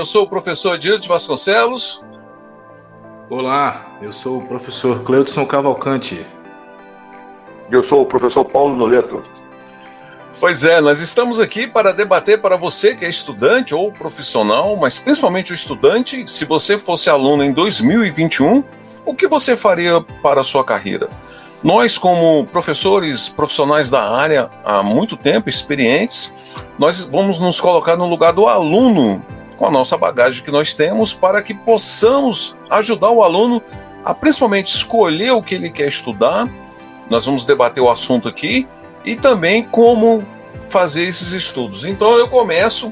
Eu sou o professor Diante Vasconcelos. Olá, eu sou o professor Cleudson Cavalcante. Eu sou o professor Paulo Noleto. Pois é, nós estamos aqui para debater para você que é estudante ou profissional, mas principalmente o estudante, se você fosse aluno em 2021, o que você faria para a sua carreira? Nós, como professores profissionais da área há muito tempo, experientes, nós vamos nos colocar no lugar do aluno, com a nossa bagagem que nós temos, para que possamos ajudar o aluno a principalmente escolher o que ele quer estudar. Nós vamos debater o assunto aqui e também como fazer esses estudos. Então eu começo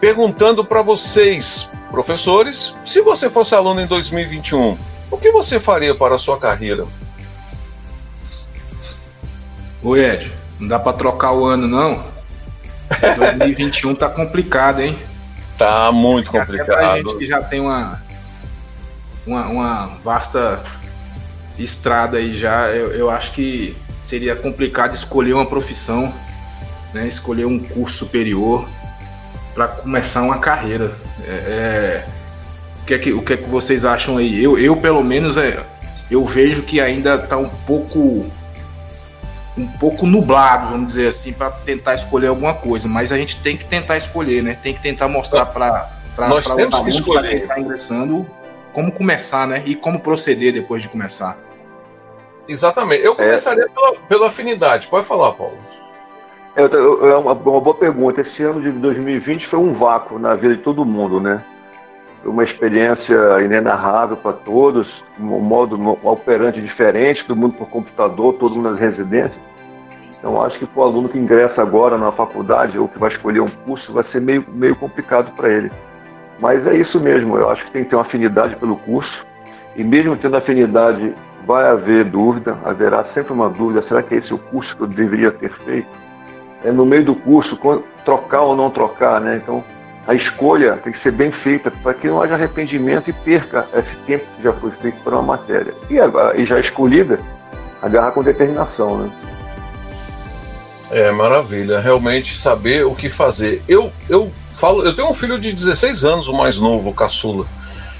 perguntando para vocês, professores, se você fosse aluno em 2021, o que você faria para a sua carreira? Oi, Ed, não dá para trocar o ano, não? 2021 tá complicado, hein? Tá muito complicado. Até pra gente que já tem uma, uma, uma vasta estrada aí já, eu, eu acho que seria complicado escolher uma profissão, né? Escolher um curso superior para começar uma carreira. É, é, o, que é que, o que é que vocês acham aí? Eu, eu pelo menos, é, eu vejo que ainda tá um pouco um pouco nublado, vamos dizer assim, para tentar escolher alguma coisa, mas a gente tem que tentar escolher, né? Tem que tentar mostrar para para nós temos que escolher quem ingressando como começar, né? E como proceder depois de começar. Exatamente. Eu começaria é. pela, pela afinidade. Pode falar, Paulo. É, é uma, uma boa pergunta. Esse ano de 2020 foi um vácuo na vida de todo mundo, né? Uma experiência inenarrável para todos, um modo operante diferente, todo mundo por computador, todo mundo nas residências. Então, acho que para o aluno que ingressa agora na faculdade ou que vai escolher um curso, vai ser meio, meio complicado para ele. Mas é isso mesmo, eu acho que tem que ter uma afinidade pelo curso, e mesmo tendo afinidade, vai haver dúvida, haverá sempre uma dúvida: será que esse é o curso que eu deveria ter feito? É no meio do curso, trocar ou não trocar, né? Então, a escolha tem que ser bem feita para que não haja arrependimento e perca esse tempo que já foi feito para uma matéria. E, e já escolhida, agarra com determinação, né? É maravilha, realmente saber o que fazer. Eu, eu falo, eu tenho um filho de 16 anos, o mais novo, o caçula.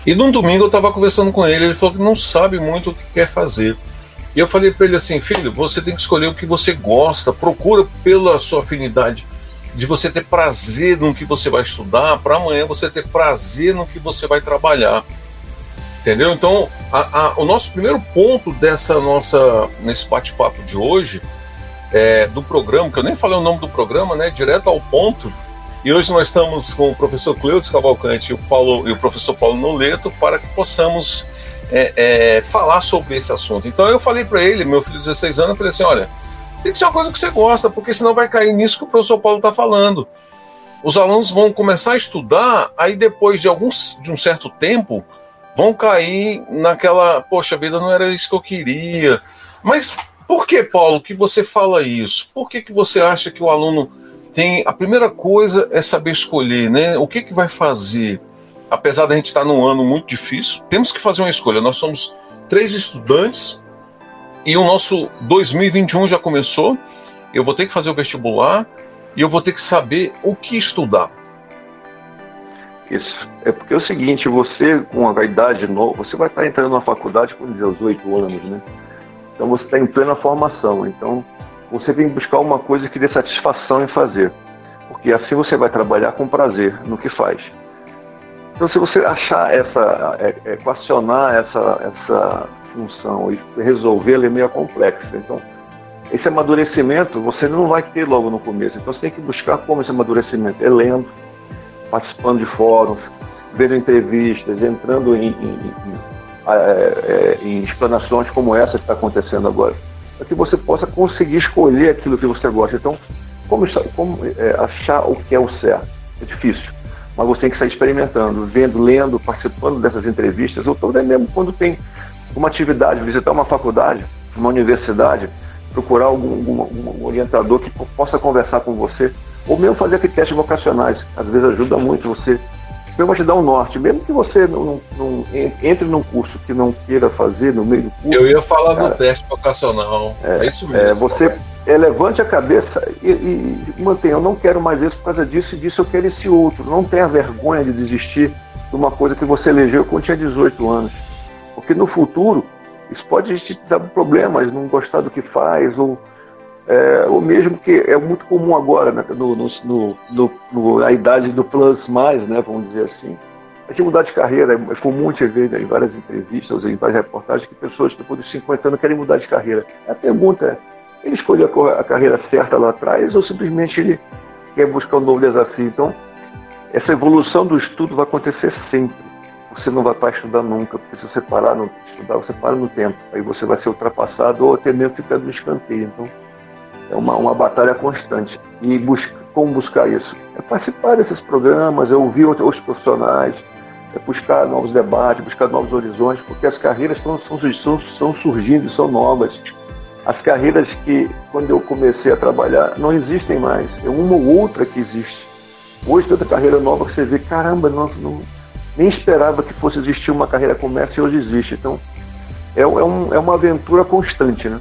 E num domingo eu estava conversando com ele, ele falou que não sabe muito o que quer fazer. E eu falei para ele assim, filho, você tem que escolher o que você gosta, procura pela sua afinidade de você ter prazer no que você vai estudar, para amanhã você ter prazer no que você vai trabalhar. Entendeu? Então, a, a, o nosso primeiro ponto dessa nossa nesse bate-papo de hoje é, do programa, que eu nem falei o nome do programa, né? Direto ao ponto. E hoje nós estamos com o professor Cleudes Cavalcante e o, Paulo, e o professor Paulo Noleto para que possamos é, é, falar sobre esse assunto. Então eu falei para ele, meu filho de 16 anos, eu falei assim: olha, tem que ser uma coisa que você gosta, porque senão vai cair nisso que o professor Paulo está falando. Os alunos vão começar a estudar, aí depois de, alguns, de um certo tempo, vão cair naquela, poxa vida, não era isso que eu queria. Mas por que, Paulo, que você fala isso? Por que, que você acha que o aluno tem. A primeira coisa é saber escolher, né? O que, que vai fazer? Apesar da gente estar num ano muito difícil, temos que fazer uma escolha. Nós somos três estudantes e o nosso 2021 já começou. Eu vou ter que fazer o vestibular e eu vou ter que saber o que estudar. Isso. É porque é o seguinte, você com a idade nova, você vai estar entrando na faculdade com 18 anos, né? Então você está em plena formação. Então você tem que buscar uma coisa que dê satisfação em fazer. Porque assim você vai trabalhar com prazer no que faz. Então se você achar essa, é, é, equacionar essa, essa função e resolvê-la é meio complexa. Então, esse amadurecimento você não vai ter logo no começo. Então, você tem que buscar como esse amadurecimento. É lendo, participando de fóruns, vendo entrevistas, entrando em, em, em, é, é, em explanações como essa que está acontecendo agora, para que você possa conseguir escolher aquilo que você gosta. Então, como, como é, achar o que é o certo? É difícil, mas você tem que sair experimentando, vendo, lendo, participando dessas entrevistas, ou também mesmo quando tem uma atividade, visitar uma faculdade, uma universidade, procurar algum, algum, algum orientador que possa conversar com você, ou mesmo fazer aqueles testes vocacionais. Às vezes ajuda muito você, mesmo te dar um norte, mesmo que você não, não, entre num curso que não queira fazer no meio do curso. Eu ia falar cara, do teste vocacional, é, é isso mesmo. É, você é, levante a cabeça e, e mantenha, eu não quero mais isso por causa disso e disso, eu quero esse outro. Não tenha vergonha de desistir de uma coisa que você elegeu quando tinha 18 anos. Porque no futuro isso pode te dar problemas, não gostar do que faz, ou, é, ou mesmo que é muito comum agora, né, no, no, no, no, na idade do plus mais, né, vamos dizer assim, é de mudar de carreira. É comum te ver né, em várias entrevistas, em várias reportagens, que pessoas depois dos 50 anos querem mudar de carreira. A pergunta é, ele escolheu a carreira certa lá atrás ou simplesmente ele quer buscar um novo desafio? Então, essa evolução do estudo vai acontecer sempre você não vai para estudar nunca, porque se você parar no estudar, você para no tempo. Aí você vai ser ultrapassado ou até mesmo ficar no escanteio. Então, é uma, uma batalha constante. E busca, como buscar isso? É participar desses programas, é ouvir outros profissionais, é buscar novos debates, buscar novos horizontes, porque as carreiras estão, são, são surgindo, são novas. As carreiras que, quando eu comecei a trabalhar, não existem mais. É uma ou outra que existe. Hoje, tanta carreira nova que você vê, caramba, não, não nem esperava que fosse existir uma carreira como essa e hoje existe. Então, é, é, um, é uma aventura constante, né?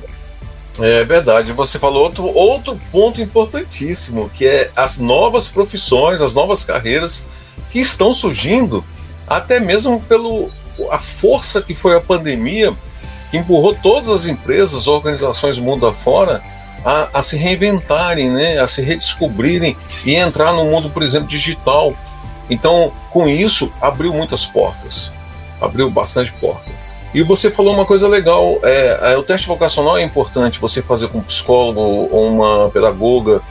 É verdade. Você falou outro, outro ponto importantíssimo, que é as novas profissões, as novas carreiras que estão surgindo, até mesmo pelo a força que foi a pandemia, que empurrou todas as empresas, organizações do mundo afora a, a se reinventarem, né, a se redescobrirem e entrar no mundo, por exemplo, digital então, com isso, abriu muitas portas, abriu bastante porta. E você falou uma coisa legal: é, é, o teste vocacional é importante você fazer com um psicólogo ou uma pedagoga,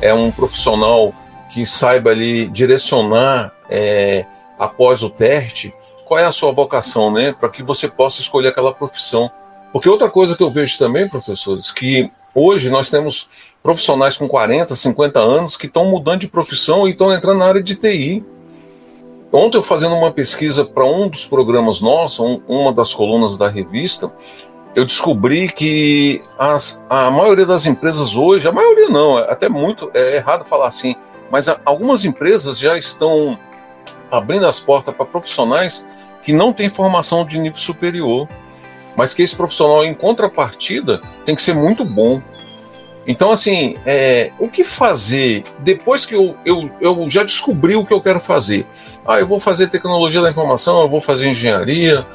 é um profissional que saiba ali direcionar é, após o teste qual é a sua vocação, né, para que você possa escolher aquela profissão. Porque outra coisa que eu vejo também, professores, que hoje nós temos profissionais com 40, 50 anos que estão mudando de profissão e estão entrando na área de TI. Ontem eu fazendo uma pesquisa para um dos programas nossos, um, uma das colunas da revista, eu descobri que as, a maioria das empresas hoje, a maioria não, é até muito, é errado falar assim, mas a, algumas empresas já estão abrindo as portas para profissionais que não têm formação de nível superior, mas que esse profissional, em contrapartida, tem que ser muito bom. Então, assim, é, o que fazer depois que eu, eu, eu já descobri o que eu quero fazer? Ah, eu vou fazer tecnologia da informação, eu vou fazer engenharia.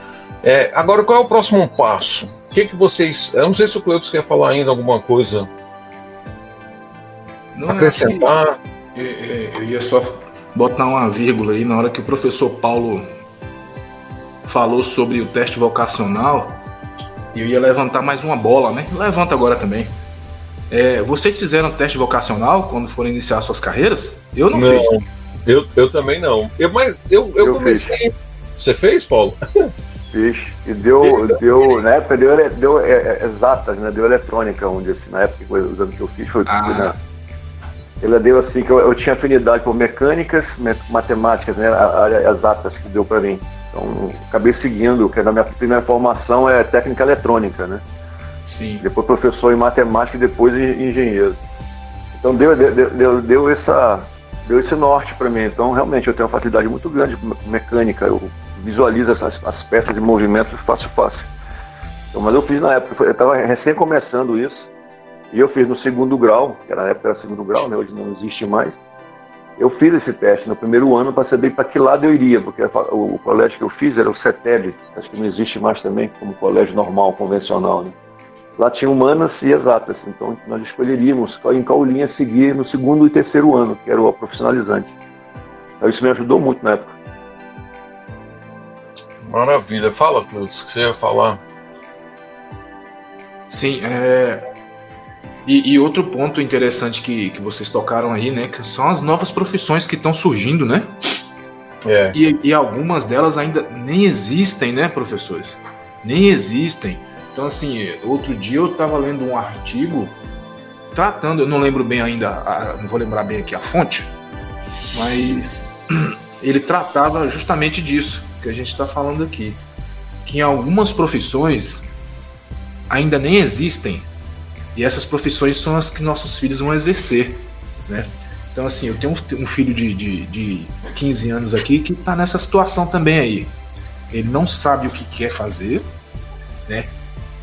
É, agora, qual é o próximo passo? O que, que vocês. Eu não sei se o Cleutos quer falar ainda alguma coisa. Não, acrescentar. Eu, eu ia só botar uma vírgula aí na hora que o professor Paulo falou sobre o teste vocacional. Eu ia levantar mais uma bola, né? Levanta agora também. É, vocês fizeram teste vocacional quando foram iniciar suas carreiras? Eu não, não fiz. Eu, eu também não. Eu, mas eu, eu, eu comecei. Fiz. Você fez, Paulo? Fiz. E deu, deu na época deu, deu é, é, exatas, né? Deu eletrônica, onde assim, na época, os anos que eu fiz foi ah. né? Ela deu assim que eu, eu, tinha afinidade por mecânicas, matemáticas, né? A área exatas que deu para mim. Então acabei seguindo, que na minha primeira formação é técnica eletrônica, né? Sim. Depois professor em matemática e depois engenheiro. Então deu, deu, deu, deu essa deu esse norte para mim. Então, realmente, eu tenho uma facilidade muito grande com mecânica. Eu visualizo essas, as peças de movimento fácil, fácil. Então, mas eu fiz na época, eu estava recém começando isso, e eu fiz no segundo grau, que na época era segundo grau, né, hoje não existe mais. Eu fiz esse teste no primeiro ano para saber para que lado eu iria, porque o, colégio que eu fiz era o CETEB, acho que não existe mais também como colégio normal, convencional. Né? Lá tinha humanas e exatas, então nós escolheríamos em qual linha seguir no segundo e terceiro ano, que era o profissionalizante. Então isso me ajudou muito na época. Maravilha. Fala, Cleutis, o que você ia falar? Sim, é... E, e, outro ponto interessante que, que vocês tocaram aí, né, que são as novas profissões que estão surgindo, né? É. E, e algumas delas ainda nem existem, né, professores? Nem existem. Então, assim, outro dia eu estava lendo um artigo tratando, eu não lembro bem ainda, não vou lembrar bem aqui a fonte, mas ele tratava justamente disso que a gente está falando aqui. Que em algumas profissões ainda nem existem. E essas profissões são as que nossos filhos vão exercer, né? Então, assim, eu tenho um, filho de, de, de 15 anos aqui que está nessa situação também aí. Ele não sabe o que quer fazer, né?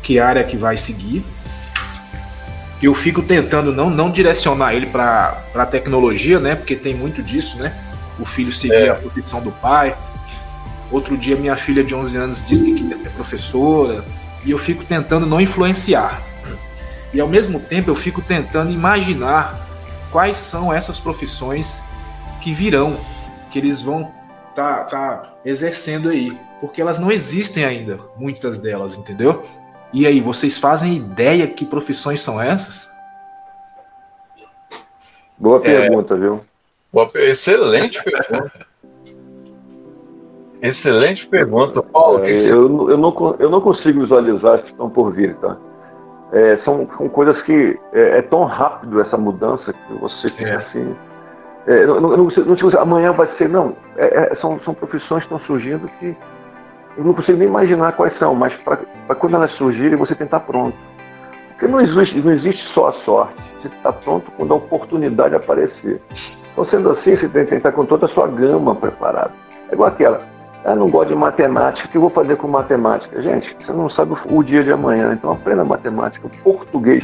Que área que vai seguir. Eu fico tentando não, não direcionar ele para a tecnologia, né? Porque tem muito disso, né? O filho seguir é. a profissão do pai. Outro dia, minha filha de 11 anos disse que queria ser professora. E eu fico tentando não influenciar. E ao mesmo tempo, eu fico tentando imaginar quais são essas profissões que virão, que eles vão tá, tá exercendo aí, porque elas não existem ainda, muitas delas, entendeu? E aí, vocês fazem ideia que profissões são essas? Boa é. pergunta, é, viu? Boa, excelente pergunta. excelente pergunta, Paulo. É, que eu, eu, não, eu não consigo visualizar as que estão por vir, tá? é, são, são, coisas que é, é, tão rápido essa mudança que você fica é. assim. É, não, não, não, amanhã vai ser, não. É, é, são, são profissões que estão surgindo que eu não consigo nem imaginar quais são, mas para quando elas surgirem você tem que estar pronto. Porque não existe, não existe só a sorte. Você está pronto quando a oportunidade aparecer. Então, sendo assim, você tem que estar com toda a sua gama preparada. É igual aquela. Eu não gosto de matemática, o que eu vou fazer com matemática? Gente, você não sabe o dia de amanhã, então aprenda matemática, português.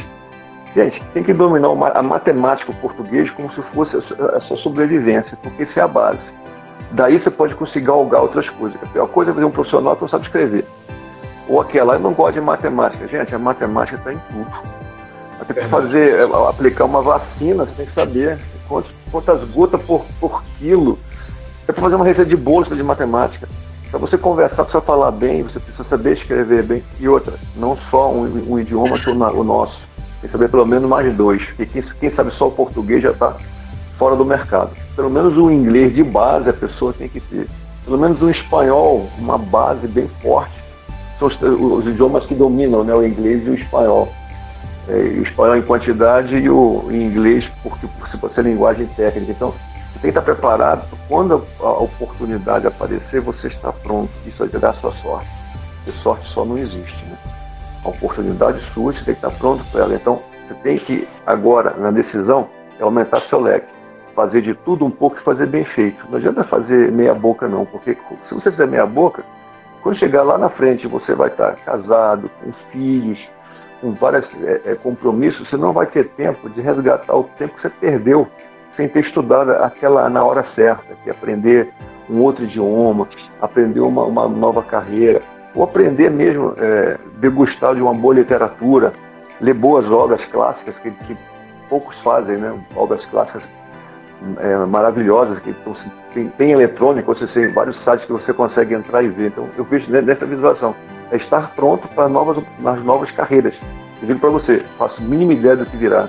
Gente, tem que dominar a matemática, o português, como se fosse a sua sobrevivência, porque isso é a base. Daí você pode conseguir galgar outras coisas. A pior coisa é ver um profissional que não sabe escrever. Ou aquela, eu não gosto de matemática. Gente, a matemática está em tudo. Até para fazer, é, aplicar uma vacina, você tem que saber quantas, quantas gotas por, por quilo é para fazer uma receita de bolo de matemática. Para você conversar, precisa falar bem, você precisa saber escrever bem. E outra, não só um, um idioma que o, o, nosso. Tem que saber pelo menos mais dois. E quem, quem sabe só o português já está fora do mercado. Pelo menos o inglês de base a pessoa tem que ter. Pelo menos o espanhol, uma base bem forte. São os, os idiomas que dominam, né? o inglês e o espanhol. É, o espanhol em quantidade e o inglês porque por ser linguagem técnica. Então, você tem que estar preparado. Quando a oportunidade aparecer, você está pronto. Isso vai dar a sua sorte. Porque sorte só não existe. Né? A oportunidade surge, você tem que estar pronto para ela. Então, você tem que, agora, na decisão, é aumentar seu leque. Fazer de tudo um pouco e fazer bem feito. Não adianta fazer meia boca, não. Porque se você fizer meia boca, quando chegar lá na frente, você vai estar casado, com filhos, com vários é, é, compromissos, você não vai ter tempo de resgatar o tempo que você perdeu sem ter estudado aquela na hora certa, que é aprender um outro idioma, aprender uma, uma nova carreira, ou aprender mesmo, é, degustar de uma boa literatura, ler boas obras clássicas, que, que poucos fazem, né? obras clássicas é, maravilhosas, que então, tem, tem você tem vários sites que você consegue entrar e ver. Então, eu vejo nessa visualização, é estar pronto para novas, nas novas carreiras. Eu digo para você, faço mínima ideia do que virá.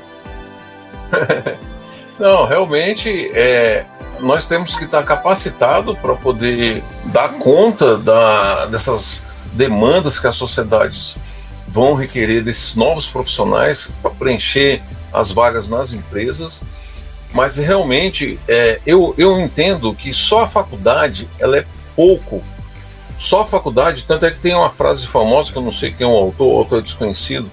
Não, realmente é, nós temos que estar capacitado para poder dar conta da, dessas demandas que as sociedades vão requerer desses novos profissionais para preencher as vagas nas empresas. Mas realmente é, eu, eu entendo que só a faculdade ela é pouco. Só a faculdade, tanto é que tem uma frase famosa que eu não sei quem é o autor, autor é desconhecido,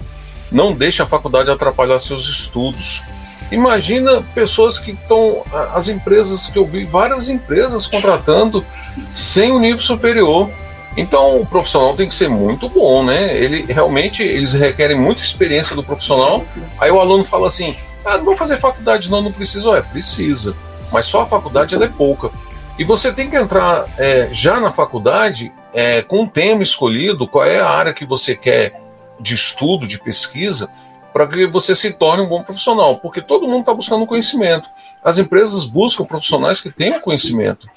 não deixa a faculdade atrapalhar seus estudos. Imagina pessoas que estão. As empresas que eu vi, várias empresas contratando sem o nível superior. Então o profissional tem que ser muito bom, né? Ele realmente eles requerem muita experiência do profissional. Aí o aluno fala assim: ah, não vou fazer faculdade, não, não preciso. É, precisa. Mas só a faculdade ela é pouca. E você tem que entrar é, já na faculdade é, com um tema escolhido, qual é a área que você quer de estudo, de pesquisa para que você se torne um bom profissional, porque todo mundo está buscando conhecimento. As empresas buscam profissionais que tenham conhecimento.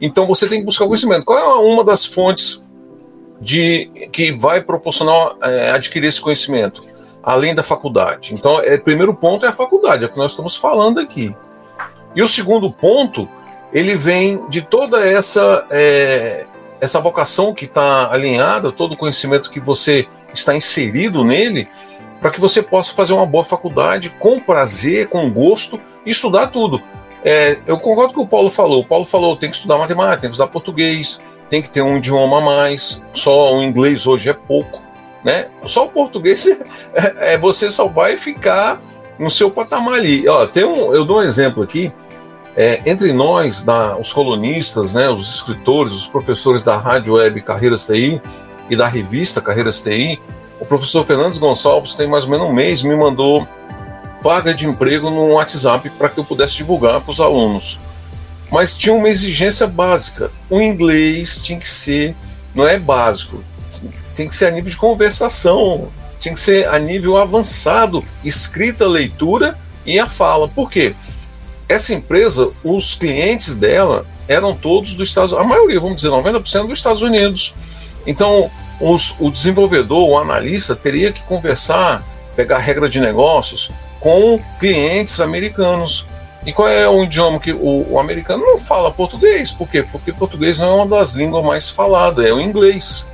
Então você tem que buscar conhecimento. Qual é uma das fontes de que vai proporcionar é, adquirir esse conhecimento? Além da faculdade. Então, é, o primeiro ponto é a faculdade, é o que nós estamos falando aqui. E o segundo ponto, ele vem de toda essa é, essa vocação que está alinhada, todo o conhecimento que você está inserido nele, para que você possa fazer uma boa faculdade com prazer, com gosto e estudar tudo. É, eu concordo com o Paulo falou. O Paulo falou tem que estudar matemática, tem que estudar português, tem que ter um idioma a mais. Só o inglês hoje é pouco, né? Só o português é, é você só vai ficar no seu patamar ali. Ó, tem um, eu dou um exemplo aqui. É, entre nós, os colonistas, né, os escritores, os professores da rádio web Carreiras TI e da revista Carreiras TI, o professor Fernandes Gonçalves tem mais ou menos um mês me mandou vaga de emprego no WhatsApp para que eu pudesse divulgar para os alunos. Mas tinha uma exigência básica. O inglês tinha que ser, não é básico, tem que ser a nível de conversação, tinha que ser a nível avançado, escrita, leitura e a fala. Por quê? Essa empresa, os clientes dela eram todos dos Estados Unidos, a maioria, vamos dizer, 90% dos Estados Unidos. Então, os, o desenvolvedor, o analista, teria que conversar, pegar regra de negócios com clientes americanos. E qual é o idioma que o, o, americano não fala português? Por quê? Porque português não é uma das línguas mais faladas, é o inglês.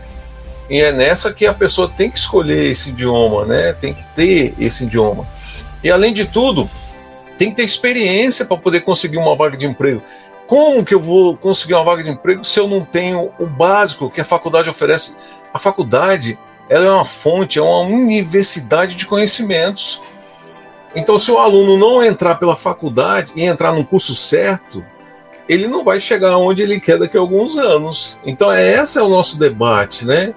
E é nessa que a pessoa tem que escolher esse idioma, né? Tem que ter esse idioma. E além de tudo, tem que ter experiência para poder conseguir uma vaga de emprego. Como que eu vou conseguir uma vaga de emprego se eu não tenho o básico que a faculdade oferece? A faculdade ela é uma fonte, é uma universidade de conhecimentos. Então, se o aluno não entrar pela faculdade e entrar no curso certo, ele não vai chegar onde ele quer daqui a alguns anos. Então, é, esse é o nosso debate, né?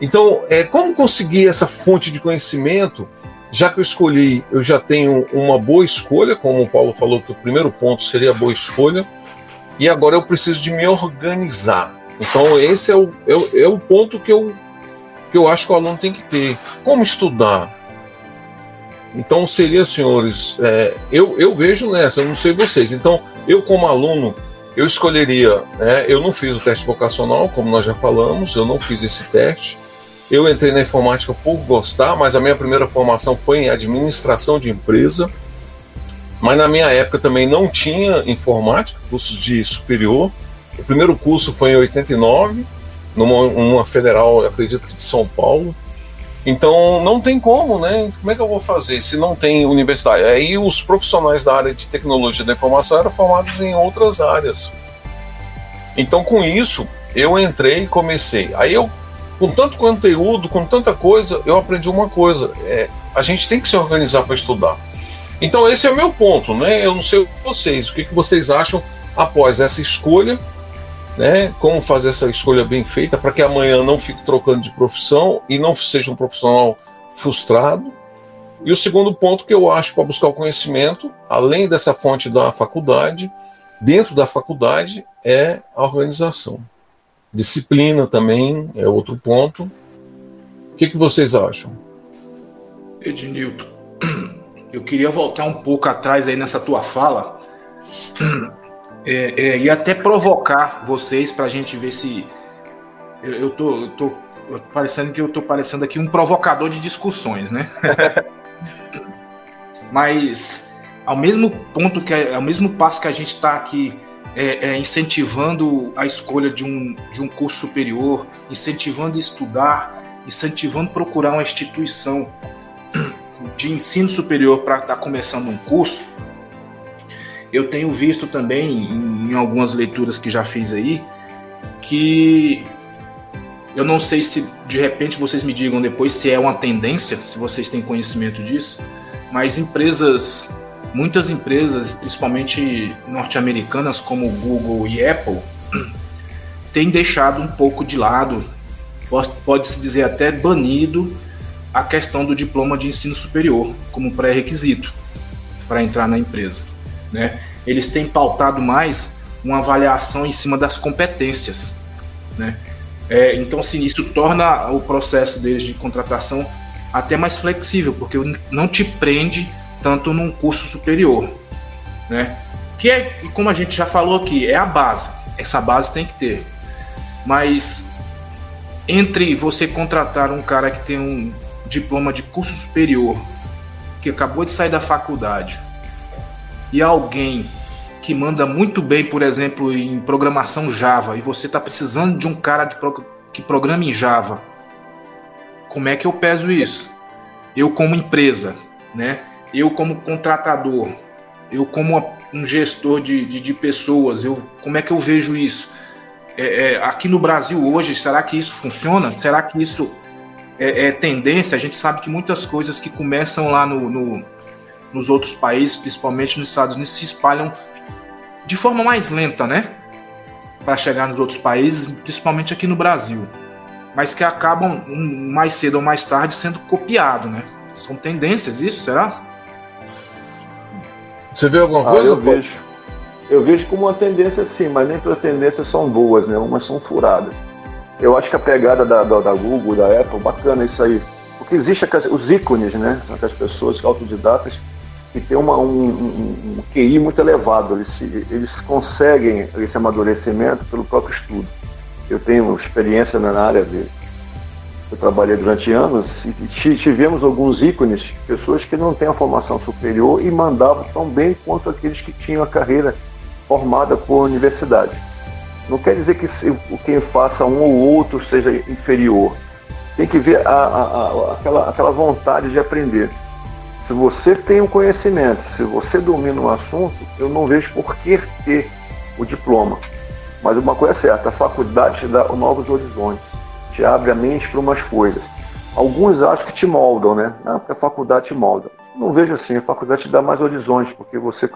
Então, é como conseguir essa fonte de conhecimento, já que eu escolhi, eu já tenho uma boa escolha, como o Paulo falou que o primeiro ponto seria a boa escolha, e agora eu preciso de me organizar. Então, esse é o, é, é o ponto que eu, que eu acho que o aluno tem que ter. Como estudar? Então, seria, senhores, é, eu, eu vejo nessa, eu não sei vocês. Então, eu, como aluno, eu escolheria. Né, eu não fiz o teste vocacional, como nós já falamos, eu não fiz esse teste. Eu entrei na informática por gostar, mas a minha primeira formação foi em administração de empresa. Mas na minha época também não tinha informática, cursos de superior. O primeiro curso foi em 89, numa federal, acredito que de São Paulo. Então não tem como, né? Como é que eu vou fazer se não tem universidade? Aí os profissionais da área de tecnologia da informação eram formados em outras áreas. Então com isso eu entrei e comecei. Aí eu, com tanto conteúdo, com tanta coisa, eu aprendi uma coisa: é, a gente tem que se organizar para estudar. Então esse é o meu ponto, né? Eu não sei vocês, o que, que vocês acham após essa escolha né? Como fazer essa escolha bem feita para que amanhã não fique trocando de profissão e não seja um profissional frustrado. E o segundo ponto que eu acho para buscar o conhecimento, além dessa fonte da faculdade, dentro da faculdade, é a organização. Disciplina também é outro ponto. O que, que vocês acham? Ednilton, eu queria voltar um pouco atrás aí nessa tua fala é, é, e até provocar vocês para a gente ver se eu, eu, tô, eu tô parecendo que eu tô parecendo aqui um provocador de discussões, né? Mas ao mesmo ponto que ao mesmo passo que a gente está aqui é, é, incentivando a escolha de um, de um curso superior, incentivando estudar, incentivando procurar uma instituição de ensino superior para estar tá começando um curso, eu tenho visto também em, em algumas leituras que já fiz aí que eu não sei se de repente vocês me digam depois se é uma tendência, se vocês têm conhecimento disso, mas empresas, muitas empresas, principalmente norte-americanas como Google e Apple, têm deixado um pouco de lado, pode-se dizer até banido, a questão do diploma de ensino superior como pré-requisito para entrar na empresa né? Eles têm pautado mais uma avaliação em cima das competências, né? É, então, assim, isso torna o processo deles de contratação até mais flexível, porque não te prende tanto num curso superior, né? Que é, como a gente já falou aqui, é a base. Essa base tem que ter. Mas entre você contratar um cara que tem um diploma de curso superior, que acabou de sair da faculdade, e alguém que manda muito bem, por exemplo, em programação Java, e você está precisando de um cara de pro, que programa em Java, como é que eu peso isso? Eu como empresa, né? Eu como contratador, eu como um gestor de, de, de pessoas, eu como é que eu vejo isso? É, é, aqui no Brasil hoje, será que isso funciona? Será que isso é, é, tendência? A gente sabe que muitas coisas que começam lá no, no, nos outros países, principalmente nos Estados Unidos, se espalham de forma mais lenta, né? Para chegar nos outros países, principalmente aqui no Brasil. Mas que acabam mais cedo ou mais tarde sendo copiado, né? São tendências isso, será? Você vê alguma coisa? Ah, eu vejo. Eu vejo como uma tendência sim, mas nem todas as tendências são boas, né? Umas são furadas. Eu acho que a pegada da, da, da Google, da Apple, bacana isso aí. Porque existe os ícones, né? Aquelas pessoas autodidatas que têm uma, um, um, um QI muito elevado. Eles, eles conseguem esse amadurecimento pelo próprio estudo. Eu tenho experiência na área de. Eu trabalhei durante anos e tivemos alguns ícones, pessoas que não têm a formação superior e mandavam tão bem quanto aqueles que tinham a carreira formada por universidade. Não quer dizer que quem faça um ou outro seja inferior. Tem que ver a, a, a, aquela, aquela vontade de aprender. Se você tem um conhecimento, se você domina um assunto, eu não vejo por que ter o diploma. Mas uma coisa é certa, a faculdade te dá novos horizontes, te abre a mente para umas coisas. Alguns acham que te moldam, né? Ah, porque a faculdade te molda. Não vejo assim, a faculdade te dá mais horizontes, porque você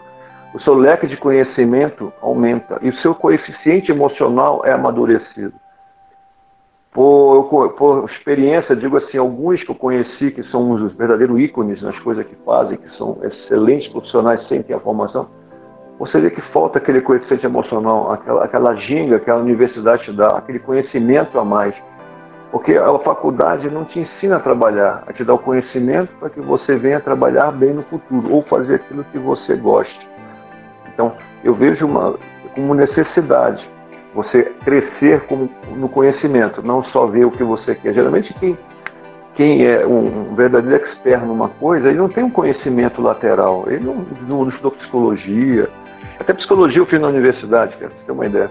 o seu leque de conhecimento aumenta e o seu coeficiente emocional é amadurecido. Por, por, experiência, digo assim, alguns que eu conheci que são os verdadeiros ícones nas coisas que fazem, que são excelentes profissionais sem ter a formação, você vê que falta aquele coeficiente emocional, aquela, aquela ginga que a universidade te dá, aquele conhecimento a mais. Porque a faculdade não te ensina a trabalhar, a te dar o conhecimento para que você venha trabalhar bem no futuro ou fazer aquilo que você goste. Então, eu vejo uma, como necessidade você crescer como, no conhecimento, não só ver o que você quer. Geralmente, quem, quem é um, verdadeiro expert numa coisa, ele não tem um conhecimento lateral, ele não, não estudou psicologia. Até psicologia eu fiz na universidade, para você ter uma ideia.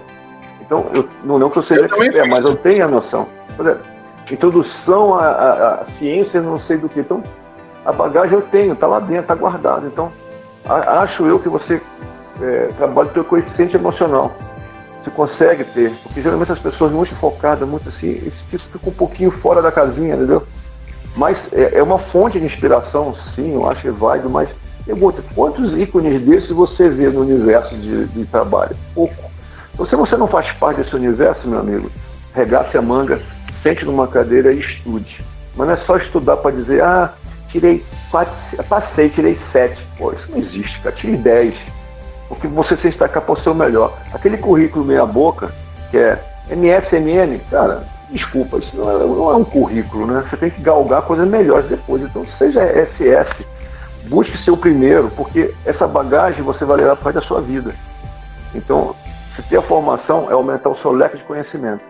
Então, eu, não, não que eu seja eu expert, mas eu tenho a noção. Introdução à, à, à ciência, não sei do que. Então, a bagagem eu tenho, está lá dentro, está guardado. Então, a, acho eu que você é, trabalho teu coeficiente emocional. Você consegue ter, porque geralmente as pessoas muito focadas, muito assim, tipo fica um pouquinho fora da casinha, entendeu? Mas é, é uma fonte de inspiração, sim, eu acho que é válido, mas pergunta, quantos ícones desses você vê no universo de, de trabalho? Pouco. Então, se você não faz parte desse universo, meu amigo, regace a manga, sente numa cadeira e estude. Mas não é só estudar para dizer, ah, tirei quatro, passei, tirei sete. Pô, isso não existe, cara, tirei dez porque você se destacar para o seu melhor. Aquele currículo meia boca, que é MSMN, cara, desculpa, isso não é, não é, um currículo, né? Você tem que galgar coisas melhores depois. Então seja SS, busque ser o primeiro, porque essa bagagem você vai levar para da sua vida. Então, se ter a formação é aumentar o seu leque de conhecimento.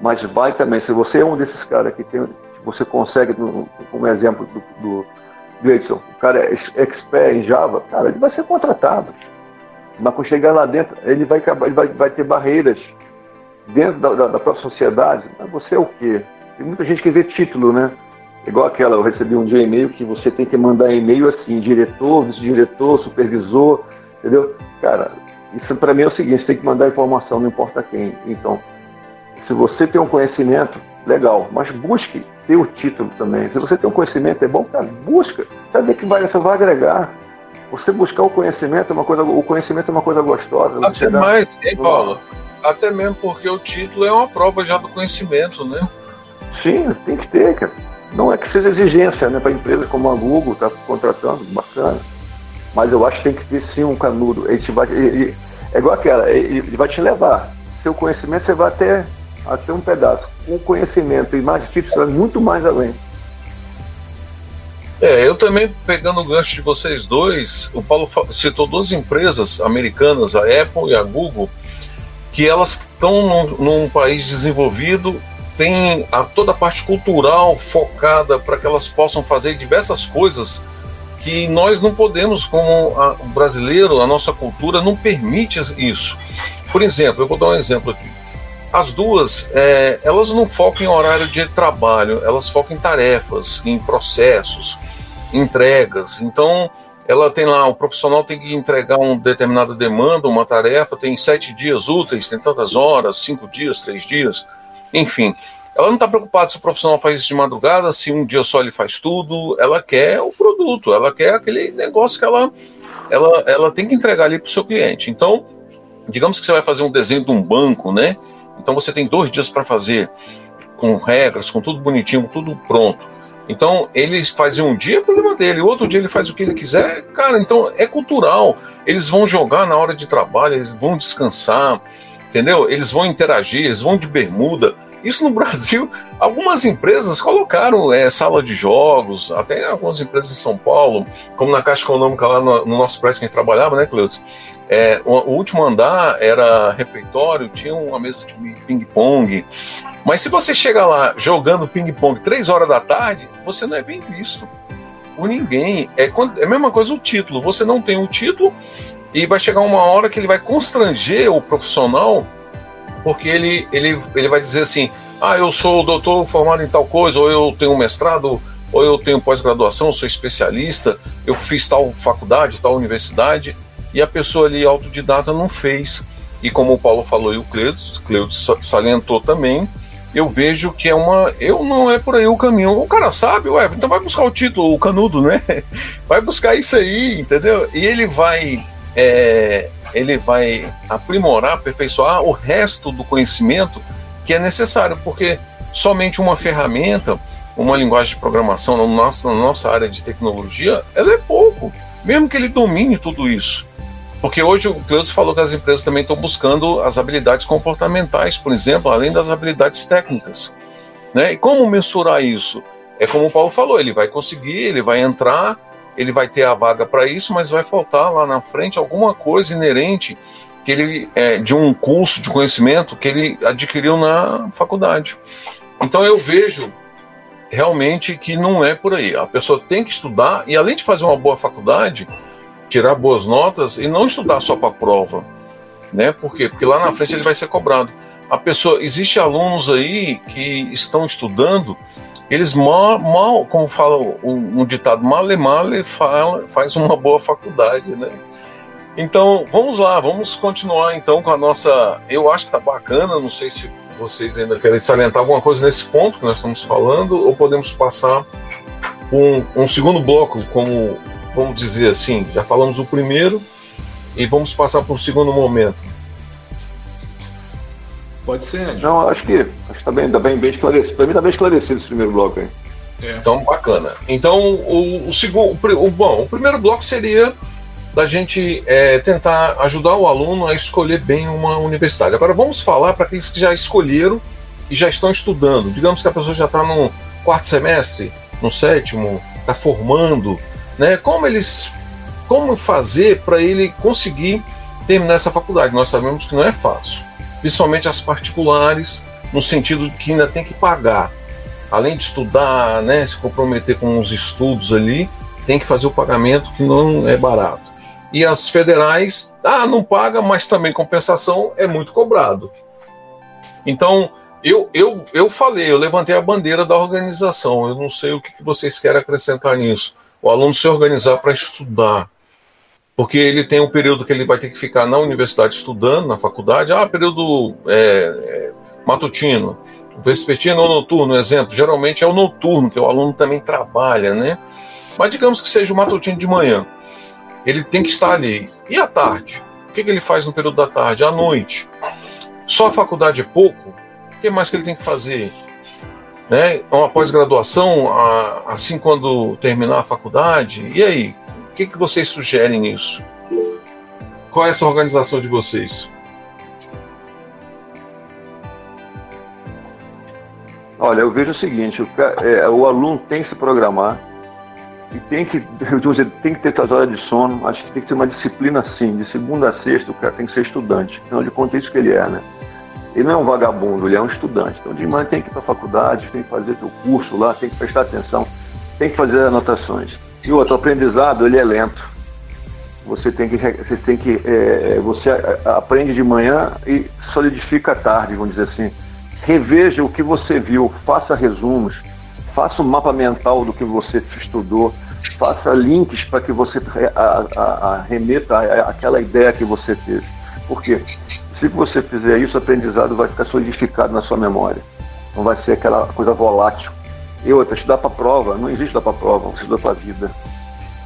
Mas vai também, se você é um desses caras que tem, você consegue, como exemplo do, do, do Edson, o cara é expert em Java, cara, ele vai ser contratado. Mas quando chegar lá dentro, ele vai, ele vai, vai ter barreiras dentro da, da, da própria sociedade. Mas você é o quê? Tem muita gente que vê título, né? Igual aquela, eu recebi um dia e-mail que você tem que mandar e-mail assim, diretor, vice-diretor, supervisor, entendeu? Cara, isso para mim é o seguinte, tem que mandar informação, não importa quem. Então, se você tem um conhecimento, legal, mas busque ter o título também. Se você tem um conhecimento, é bom, cara, busca. Sabe que vai, você vai agregar. Você buscar o conhecimento é uma coisa, o conhecimento é uma coisa gostosa. Até mais, hein, Paulo? Até mesmo porque o título é uma prova já do conhecimento, né? Sim, tem que ter, cara. Não é que seja exigência, né? Para empresa como a Google tá contratando, bacana. Mas eu acho que tem que ter sim um canudo. Ele vai, ele, é igual aquela, ele, ele vai te levar. Seu conhecimento você vai até, até um pedaço. Com conhecimento e mais você vai muito mais além. É, eu também, pegando o gancho de vocês dois, o Paulo citou duas empresas americanas, a Apple e a Google, que elas estão num, num país desenvolvido, tem a, toda a parte cultural focada para que elas possam fazer diversas coisas que nós não podemos, como a, o brasileiro, a nossa cultura não permite isso. Por exemplo, eu vou dar um exemplo aqui. As duas, é, elas não focam em horário de trabalho, elas focam em tarefas, em processos, entregas. Então, ela tem lá, o profissional tem que entregar uma determinada demanda, uma tarefa, tem sete dias úteis, tem tantas horas, cinco dias, três dias, enfim. Ela não está preocupada se o profissional faz isso de madrugada, se um dia só ele faz tudo. Ela quer o produto, ela quer aquele negócio que ela, ela, ela tem que entregar ali para o seu cliente. Então, digamos que você vai fazer um desenho de um banco, né? Então você tem dois dias para fazer, com regras, com tudo bonitinho, tudo pronto. Então, ele faz um dia, é problema dele, outro dia ele faz o que ele quiser. Cara, então é cultural. Eles vão jogar na hora de trabalho, eles vão descansar, entendeu? Eles vão interagir, eles vão de bermuda. Isso no Brasil, algumas empresas colocaram é, sala de jogos, até algumas empresas em São Paulo, como na Caixa Econômica lá no, no nosso prédio que a gente trabalhava, né, Cleusa? É, o, o, último andar era refeitório, tinha uma mesa de ping-pong. Mas se você chega lá jogando ping-pong três horas da tarde, você não é bem visto por ninguém. É, é a mesma coisa o título. Você não tem o título e vai chegar uma hora que ele vai constranger o profissional porque ele, ele, ele vai dizer assim: ah, eu sou doutor formado em tal coisa, ou eu tenho mestrado, ou eu tenho pós-graduação, sou especialista, eu fiz tal faculdade, tal universidade, e a pessoa ali autodidata não fez. E como o Paulo falou e o Cleudes, Cleudes salientou também, eu vejo que é uma. Eu não é por aí o caminho. O cara sabe, ué, então vai buscar o título, o canudo, né? Vai buscar isso aí, entendeu? E ele vai. É, ele vai aprimorar, aperfeiçoar o resto do conhecimento que é necessário, porque somente uma ferramenta, uma linguagem de programação na nossa, na nossa área de tecnologia, ela é pouco, mesmo que ele domine tudo isso. Porque hoje o Cleudes falou que as empresas também estão buscando as habilidades comportamentais, por exemplo, além das habilidades técnicas. Né? E como mensurar isso? É como o Paulo falou, ele vai conseguir, ele vai entrar, ele vai ter a vaga para isso, mas vai faltar lá na frente alguma coisa inerente que ele é, de um curso de conhecimento que ele adquiriu na faculdade. Então eu vejo realmente que não é por aí. A pessoa tem que estudar e além de fazer uma boa faculdade, tirar boas notas e não estudar só para a prova, né? Por quê? Porque lá na frente ele vai ser cobrado. A pessoa, existe alunos aí que estão estudando eles mal, mal como fala um, um ditado, male male fala, faz uma boa faculdade, né? Então, vamos lá, vamos continuar então com a nossa. Eu acho que tá bacana, não sei se vocês ainda querem salientar alguma coisa nesse ponto que nós estamos falando, ou podemos passar um, um segundo bloco, como vamos dizer assim, já falamos o primeiro e vamos passar para o segundo momento. Pode ser, Andy. Não, acho que está bem, tá bem, bem esclarecido. Para mim está bem esclarecido esse primeiro bloco aí. É. Então, bacana. Então, o, o segundo. O, bom, o primeiro bloco seria da gente é, tentar ajudar o aluno a escolher bem uma universidade. Agora, vamos falar para aqueles que já escolheram e já estão estudando. Digamos que a pessoa já está no quarto semestre, no sétimo, está formando. Né? Como eles. Como fazer para ele conseguir terminar essa faculdade? Nós sabemos que não é fácil principalmente as particulares, no sentido de que ainda tem que pagar. Além de estudar, né, se comprometer com os estudos ali, tem que fazer o pagamento que não é barato. E as federais, ah, não paga, mas também compensação é muito cobrado. Então, eu, eu, eu falei, eu levantei a bandeira da organização. Eu não sei o que vocês querem acrescentar nisso. O aluno se organizar para estudar, porque ele tem um período que ele vai ter que ficar na universidade estudando, na faculdade, ah, período é, é, matutino, vespertino ou noturno, exemplo, geralmente é o noturno, que o aluno também trabalha, né? Mas digamos que seja o matutino de manhã, ele tem que estar ali. E à tarde? O que, que ele faz no período da tarde? À noite? Só a faculdade é pouco? O que mais que ele tem que fazer? Né? Uma pós-graduação, assim quando terminar a faculdade? E aí? que, que vocês sugerem nisso? Qual é essa organização de vocês? Olha, eu vejo o seguinte: o, é, o aluno tem que se programar e tem que, dizer, tem que ter suas horas de sono. Acho que tem que ter uma disciplina assim. De segunda a sexta, o cara tem que ser estudante. Afinal de contas, é isso que ele é, né? Ele não é um vagabundo, ele é um estudante. Então, de manhã tem que ir para a faculdade, tem que fazer seu curso lá, tem que prestar atenção, tem que fazer anotações. E outro, o aprendizado, ele é lento. Você tem que, você tem que, é, você aprende de manhã e solidifica à tarde, vamos dizer assim. Reveja o que você viu, faça resumos, faça um mapa mental do que você estudou, faça links para que você a, a, a remeta aquela ideia que você teve. Por quê? Se você fizer isso, o aprendizado vai ficar solidificado na sua memória. Não vai ser aquela coisa volátil. E outra, estudar para prova, não existe estudar para prova, você estuda para a vida.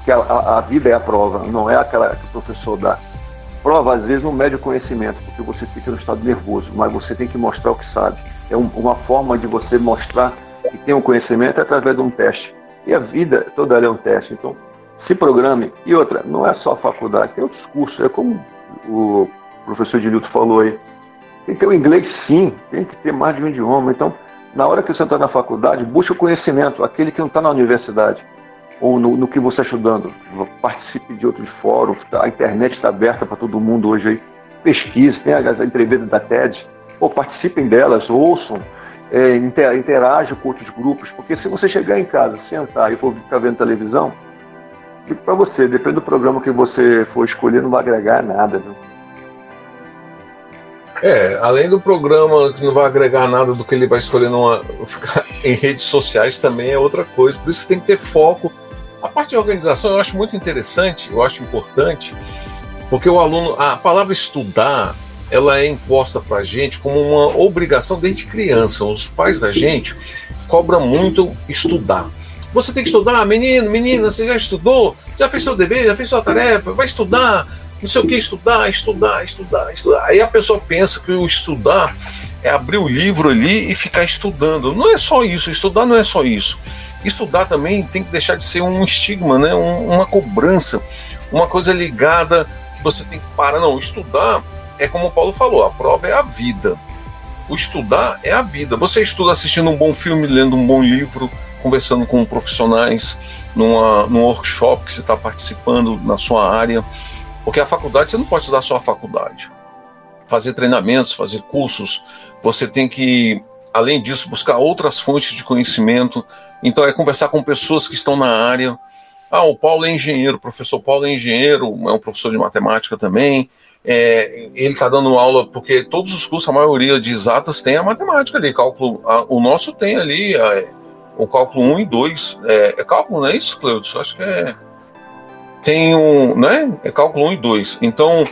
Que a, a, a, vida é a prova, não é aquela que o professor dá. Prova, às vezes, não mede o conhecimento, porque você fica no estado nervoso, mas você tem que mostrar o que sabe. É um, uma forma de você mostrar que tem um conhecimento é através de um teste. E a vida toda ela é um teste. Então, se programe. E outra, não é só a faculdade, tem outros cursos. É como o professor Dilito falou aí. Tem que ter o inglês sim, tem que ter mais de um idioma. Então, na hora que você está na faculdade, busque o conhecimento, aquele que não está na universidade ou no, no, que você está estudando. Participe de outros fóruns, a internet está aberta para todo mundo hoje aí. Pesquise, tem as entrevistas da TED, ou participem delas, ouçam, é, interajam com outros grupos, porque se você chegar em casa, sentar e for ficar vendo televisão, para você, depende do programa que você for escolher, não vai agregar nada. Viu? É, além do programa que não vai agregar nada do que ele vai escolher numa, ficar em redes sociais também é outra coisa. Por isso tem que ter foco. A parte de organização eu acho muito interessante, eu acho importante, porque o aluno, a palavra estudar, ela é imposta para a gente como uma obrigação desde criança. Os pais da gente cobram muito estudar. Você tem que estudar, menino, menina, você já estudou? Já fez seu dever, já fez sua tarefa? Vai estudar, não sei o que, estudar, estudar, estudar, estudar. Aí a pessoa pensa que o estudar é abrir o livro ali e ficar estudando. Não é só isso, estudar não é só isso. Estudar também tem que deixar de ser um estigma, né? Um, uma cobrança, uma coisa ligada que você tem que parar. Não, estudar é como o Paulo falou, a prova é a vida. O estudar é a vida. Você estuda assistindo um bom filme, lendo um bom livro, conversando com profissionais, numa, num workshop que você está participando na sua área. Porque a faculdade, você não pode estudar só a faculdade. Fazer treinamentos, fazer cursos, você tem que, além disso, buscar outras fontes de conhecimento. Então, é conversar com pessoas que estão na área. Ah, o Paulo é engenheiro, o professor Paulo é engenheiro, é um professor de matemática também. É, ele está dando aula, porque todos os cursos, a maioria de exatas tem a matemática ali, cálculo. A, o nosso tem ali a, o cálculo 1 e 2. É, é cálculo, não é isso, Cleudes? Acho que é tem um, né? É cálculo 1 e 2. Então,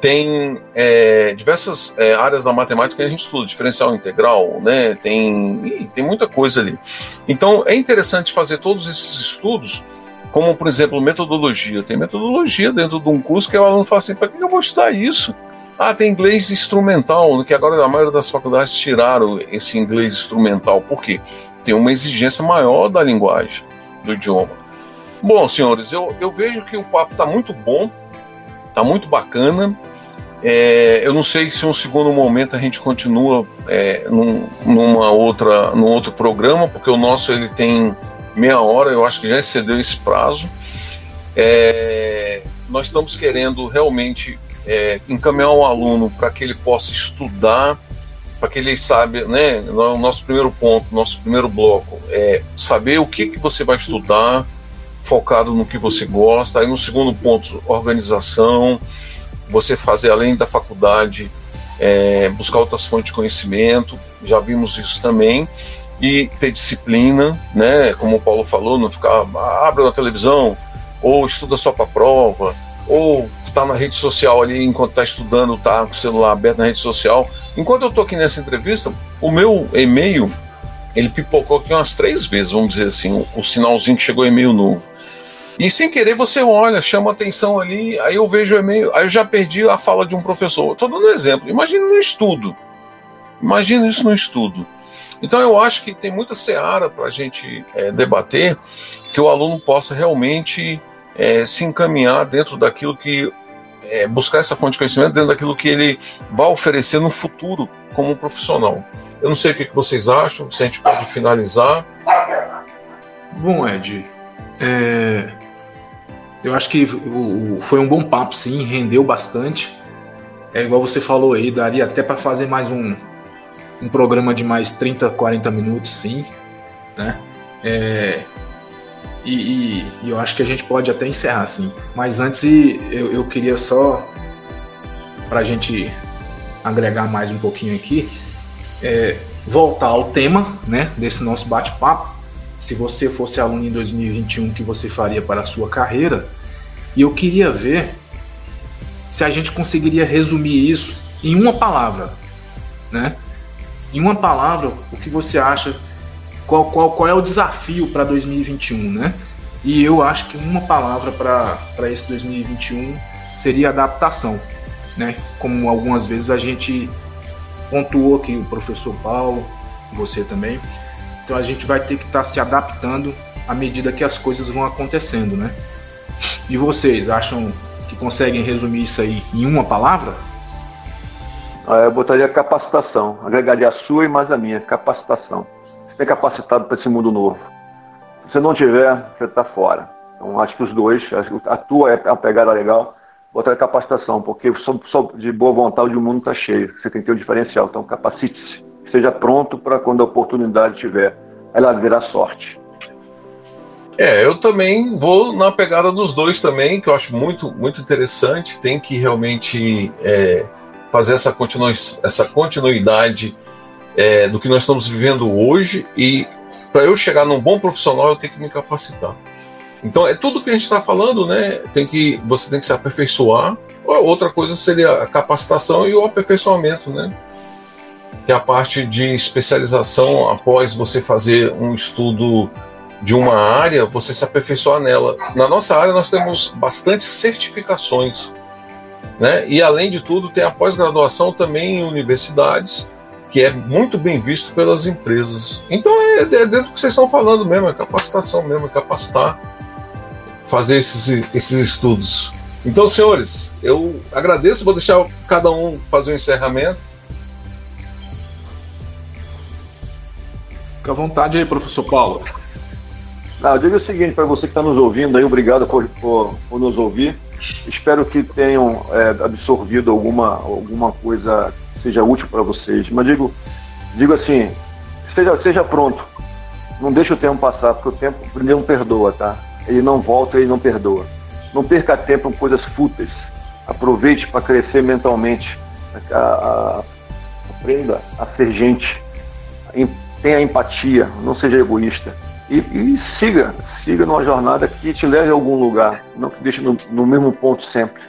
tem é, diversas é, áreas da matemática que a gente estuda, diferencial integral, né? Tem, tem muita coisa ali. Então, é interessante fazer todos esses estudos, como, por exemplo, metodologia. Tem metodologia dentro de um curso que o aluno fala assim: para que eu vou estudar isso? Ah, tem inglês instrumental, que agora a maioria das faculdades tiraram esse inglês instrumental. Por quê? Tem uma exigência maior da linguagem, do idioma. Bom, senhores, eu, eu vejo que o papo está muito bom, está muito bacana. É, eu não sei se um segundo momento a gente continua é, num, numa outra, num outro programa, porque o nosso ele tem meia hora, eu acho que já excedeu esse prazo. É, nós estamos querendo realmente é, encaminhar o aluno para que ele possa estudar, para que ele saiba, né? O nosso primeiro ponto, nosso primeiro bloco é saber o que, que você vai estudar, focado no que você gosta. Aí no segundo ponto, organização, você fazer além da faculdade, é, buscar outras fontes de conhecimento, já vimos isso também, e ter disciplina, né? Como o Paulo falou, não ficar ah, abre na televisão, ou estuda só para prova, ou está na rede social ali enquanto está estudando, tá com o celular aberto na rede social. Enquanto eu estou aqui nessa entrevista, o meu e-mail ele pipocou aqui umas três vezes, vamos dizer assim, o, o sinalzinho que chegou e-mail novo. E sem querer você olha, chama atenção ali, aí eu vejo o e-mail, aí eu já perdi a fala de um professor. Estou dando um exemplo. Imagina no estudo. Imagina isso no estudo. Então eu acho que tem muita seara para a gente é, debater, que o aluno possa realmente é, se encaminhar dentro daquilo que. É, buscar essa fonte de conhecimento dentro daquilo que ele vai oferecer no futuro como profissional. Eu não sei o que vocês acham, se a gente pode finalizar. Bom, Ed, é, eu acho que foi um bom papo, sim, rendeu bastante. É igual você falou aí, daria até para fazer mais um, um programa de mais 30, 40 minutos, sim. Né? É, E, e, e, eu acho que a gente pode até encerrar assim. Mas antes eu, eu queria só, para a gente agregar mais um pouquinho aqui, é, voltar ao tema né, desse nosso bate-papo. Se você fosse aluno em 2021, o que você faria para a sua carreira? E eu queria ver se a gente conseguiria resumir isso em uma palavra, né? Em uma palavra, o que você acha qual, qual, qual é o desafio para 2021, né? E eu acho que uma palavra para esse 2021 seria adaptação, né? Como algumas vezes a gente pontuou aqui, o professor Paulo, você também. Então a gente vai ter que estar tá se adaptando à medida que as coisas vão acontecendo, né? E vocês acham que conseguem resumir isso aí em uma palavra? Ah, eu botaria capacitação, agregaria a sua e mais a minha, capacitação ser capacitado para esse mundo novo. Se você não tiver, você está fora. Então, acho que os dois, a tua é uma pegada legal, é capacitação, porque só, só de boa vontade o mundo está cheio. Você tem que ter um diferencial. Então, capacite-se. Esteja pronto para quando a oportunidade tiver, ela virá sorte. É, eu também vou na pegada dos dois também, que eu acho muito, muito interessante. Tem que realmente é, fazer essa, continu essa continuidade é, do que nós estamos vivendo hoje e para eu chegar num bom profissional eu tenho que me capacitar. Então é tudo que a gente está falando, né? Tem que você tem que se aperfeiçoar. Outra coisa seria a capacitação e o aperfeiçoamento, né? Que é a parte de especialização após você fazer um estudo de uma área, você se aperfeiçoar nela. Na nossa área nós temos bastante certificações, né? E além de tudo tem a pós-graduação também em universidades que é muito bem visto pelas empresas. Então é, é dentro do que vocês estão falando mesmo, é capacitação mesmo, é capacitar, fazer esses, esses estudos. Então, senhores, eu agradeço, vou deixar cada um fazer o um encerramento. Fique à vontade aí, professor Paulo. Ah, eu digo o seguinte para você que está nos ouvindo aí, obrigado por, por, por nos ouvir. Espero que tenham é, absorvido alguma, alguma coisa seja útil para vocês. Mas digo, digo assim, seja, seja pronto. Não deixe o tempo passar, porque o tempo primeiro não perdoa, tá? Ele não volta, ele não perdoa. Não perca tempo com coisas fúteis. Aproveite para crescer mentalmente. A, a, aprenda a ser gente. Tenha empatia, não seja egoísta. E, e, siga, siga numa jornada que te leve a algum lugar, não que deixe no, no mesmo ponto sempre.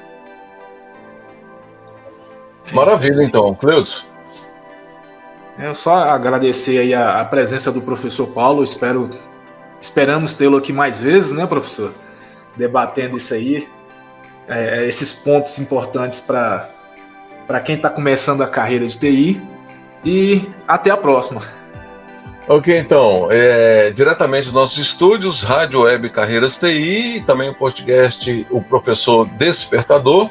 Maravilha, então. Cleudes? É só agradecer aí a, a, presença do professor Paulo. Espero, esperamos tê-lo aqui mais vezes, né, professor? Debatendo isso aí, é, é esses pontos importantes para para quem está começando a carreira de TI. E até a próxima. Ok, então, é, diretamente dos nossos estúdios, Rádio Web Carreiras TI, também o podcast O Professor Despertador.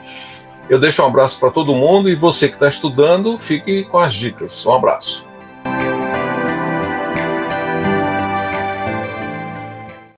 Eu deixo um abraço para todo mundo e você que está estudando, fique com as dicas. Um abraço.